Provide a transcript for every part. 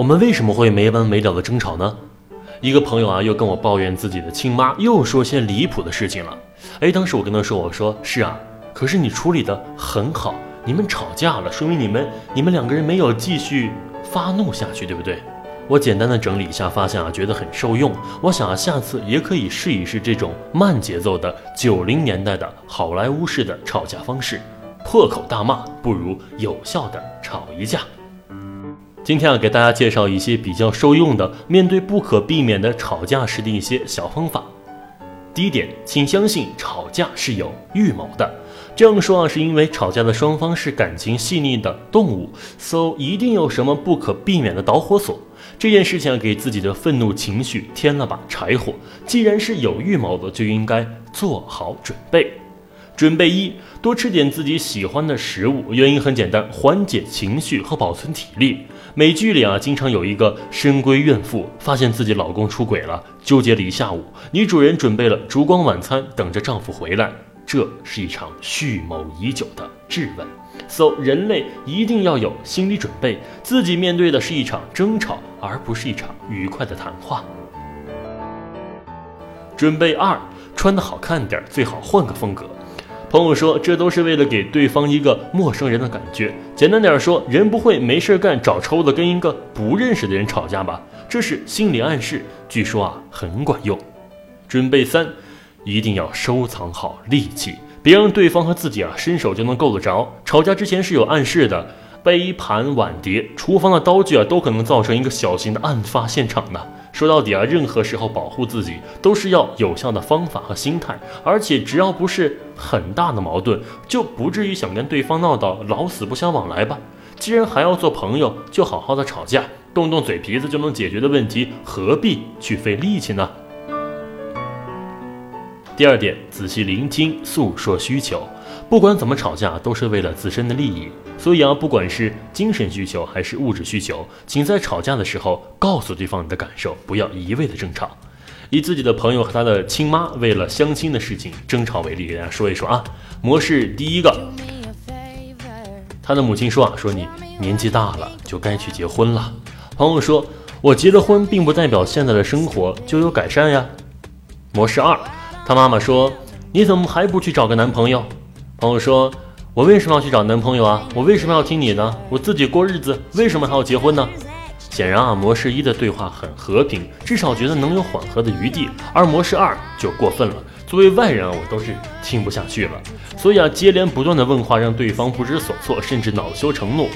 我们为什么会没完没了的争吵呢？一个朋友啊，又跟我抱怨自己的亲妈又说些离谱的事情了。哎，当时我跟他说：“我说是啊，可是你处理的很好，你们吵架了，说明你们你们两个人没有继续发怒下去，对不对？”我简单的整理一下，发现啊，觉得很受用。我想啊，下次也可以试一试这种慢节奏的九零年代的好莱坞式的吵架方式，破口大骂不如有效的吵一架。今天啊，给大家介绍一些比较受用的面对不可避免的吵架时的一些小方法。第一点，请相信吵架是有预谋的。这样说啊，是因为吵架的双方是感情细腻的动物，so 一定有什么不可避免的导火索。这件事情啊，给自己的愤怒情绪添了把柴火。既然是有预谋的，就应该做好准备。准备一，多吃点自己喜欢的食物。原因很简单，缓解情绪和保存体力。美剧里啊，经常有一个深闺怨妇发现自己老公出轨了，纠结了一下午。女主人准备了烛光晚餐，等着丈夫回来。这是一场蓄谋已久的质问。So，人类一定要有心理准备，自己面对的是一场争吵，而不是一场愉快的谈话。准备二，穿的好看点，最好换个风格。朋友说，这都是为了给对方一个陌生人的感觉。简单点说，人不会没事干找抽的跟一个不认识的人吵架吧？这是心理暗示，据说啊很管用。准备三，一定要收藏好利器，别让对方和自己啊伸手就能够得着。吵架之前是有暗示的，杯盘碗碟、厨房的刀具啊，都可能造成一个小型的案发现场呢。说到底啊，任何时候保护自己都是要有效的方法和心态，而且只要不是很大的矛盾，就不至于想跟对方闹到老死不相往来吧。既然还要做朋友，就好好的吵架，动动嘴皮子就能解决的问题，何必去费力气呢？第二点，仔细聆听，诉说需求。不管怎么吵架，都是为了自身的利益。所以啊，不管是精神需求还是物质需求，请在吵架的时候告诉对方你的感受，不要一味的争吵。以自己的朋友和他的亲妈为了相亲的事情争吵为例，给大家说一说啊。模式第一个，他的母亲说啊，说你年纪大了就该去结婚了。朋友说，我结了婚，并不代表现在的生活就有改善呀。模式二，他妈妈说，你怎么还不去找个男朋友？朋友说：“我为什么要去找男朋友啊？我为什么要听你的？我自己过日子，为什么还要结婚呢？”显然啊，模式一的对话很和平，至少觉得能有缓和的余地，而模式二就过分了。作为外人啊，我都是听不下去了。所以啊，接连不断的问话让对方不知所措，甚至恼羞成怒。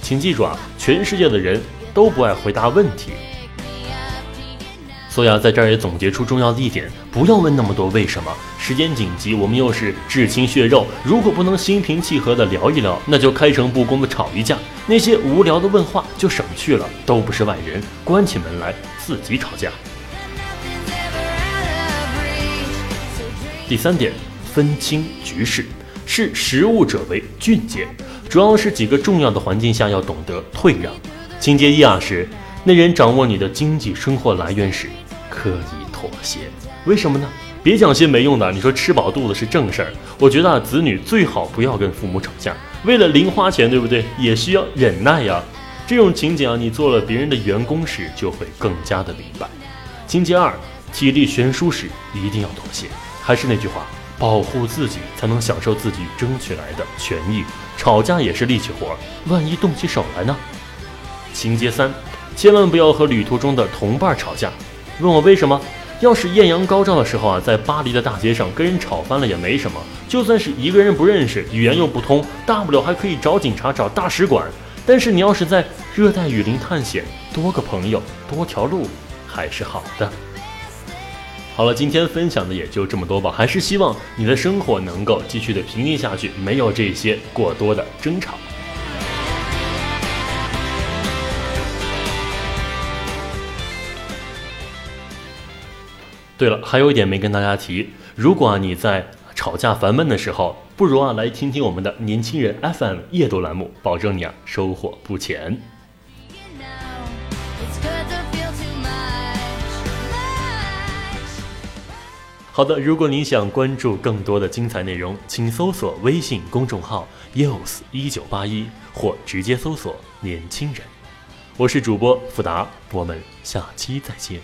请记住啊，全世界的人都不爱回答问题。所以啊，在这儿也总结出重要的一点：不要问那么多为什么。时间紧急，我们又是至亲血肉，如果不能心平气和的聊一聊，那就开诚布公的吵一架。那些无聊的问话就省去了，都不是外人，关起门来自己吵架。第三点，分清局势，视食物者为俊杰，主要是几个重要的环境下要懂得退让。情节一啊是。那人掌握你的经济生活来源时，可以妥协。为什么呢？别讲些没用的。你说吃饱肚子是正事儿。我觉得啊，子女最好不要跟父母吵架，为了零花钱，对不对？也需要忍耐呀。这种情景啊，你做了别人的员工时，就会更加的明白。情节二，体力悬殊时一定要妥协。还是那句话，保护自己才能享受自己争取来的权益。吵架也是力气活，万一动起手来呢？情节三。千万不要和旅途中的同伴吵架。问我为什么？要是艳阳高照的时候啊，在巴黎的大街上跟人吵翻了也没什么。就算是一个人不认识，语言又不通，大不了还可以找警察、找大使馆。但是你要是在热带雨林探险，多个朋友，多条路，还是好的。好了，今天分享的也就这么多吧。还是希望你的生活能够继续的平静下去，没有这些过多的争吵。对了，还有一点没跟大家提，如果啊你在吵架烦闷的时候，不如啊来听听我们的年轻人 FM 夜读栏目，保证你啊收获不浅。好的，如果你想关注更多的精彩内容，请搜索微信公众号 “yos 一九八一”或直接搜索“年轻人”。我是主播富达，我们下期再见。